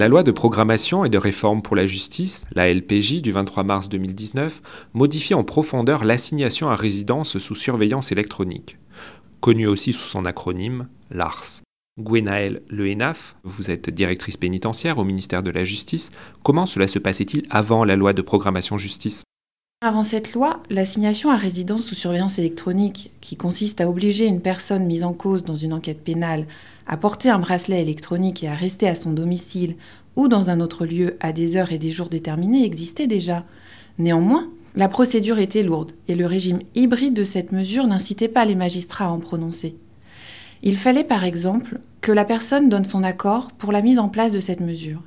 La loi de programmation et de réforme pour la justice, la LPJ du 23 mars 2019, modifie en profondeur l'assignation à résidence sous surveillance électronique, connue aussi sous son acronyme LARS. Gwenaël Lehenaf, vous êtes directrice pénitentiaire au ministère de la Justice. Comment cela se passait-il avant la loi de programmation justice? Avant cette loi, l'assignation à résidence sous surveillance électronique, qui consiste à obliger une personne mise en cause dans une enquête pénale à porter un bracelet électronique et à rester à son domicile ou dans un autre lieu à des heures et des jours déterminés, existait déjà. Néanmoins, la procédure était lourde et le régime hybride de cette mesure n'incitait pas les magistrats à en prononcer. Il fallait par exemple que la personne donne son accord pour la mise en place de cette mesure.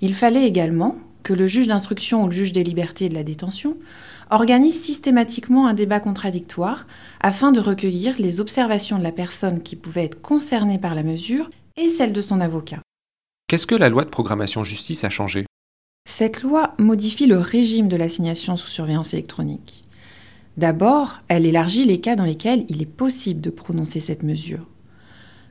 Il fallait également que le juge d'instruction ou le juge des libertés et de la détention organise systématiquement un débat contradictoire afin de recueillir les observations de la personne qui pouvait être concernée par la mesure et celles de son avocat. Qu'est-ce que la loi de programmation justice a changé? Cette loi modifie le régime de l'assignation sous surveillance électronique. D'abord, elle élargit les cas dans lesquels il est possible de prononcer cette mesure.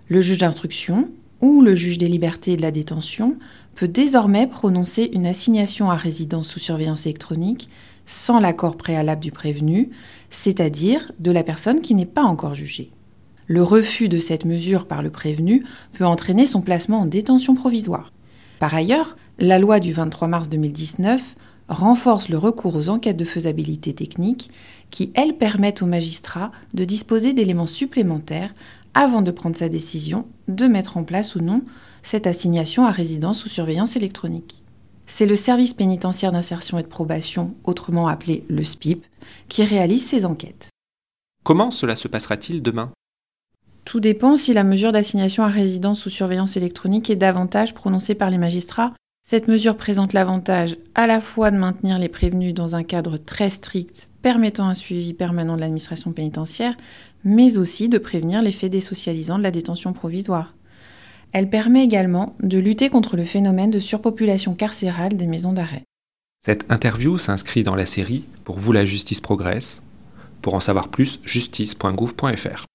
Le juge d'instruction ou le juge des libertés et de la détention peut désormais prononcer une assignation à résidence sous surveillance électronique sans l'accord préalable du prévenu, c'est-à-dire de la personne qui n'est pas encore jugée. Le refus de cette mesure par le prévenu peut entraîner son placement en détention provisoire. Par ailleurs, la loi du 23 mars 2019 renforce le recours aux enquêtes de faisabilité technique qui, elles, permettent aux magistrats de disposer d'éléments supplémentaires avant de prendre sa décision de mettre en place ou non cette assignation à résidence sous surveillance électronique. C'est le service pénitentiaire d'insertion et de probation, autrement appelé le SPIP, qui réalise ces enquêtes. Comment cela se passera-t-il demain? Tout dépend si la mesure d'assignation à résidence sous surveillance électronique est davantage prononcée par les magistrats. Cette mesure présente l'avantage à la fois de maintenir les prévenus dans un cadre très strict permettant un suivi permanent de l'administration pénitentiaire, mais aussi de prévenir l'effet désocialisant de la détention provisoire. Elle permet également de lutter contre le phénomène de surpopulation carcérale des maisons d'arrêt. Cette interview s'inscrit dans la série Pour vous la justice progresse. Pour en savoir plus, justice.gouv.fr.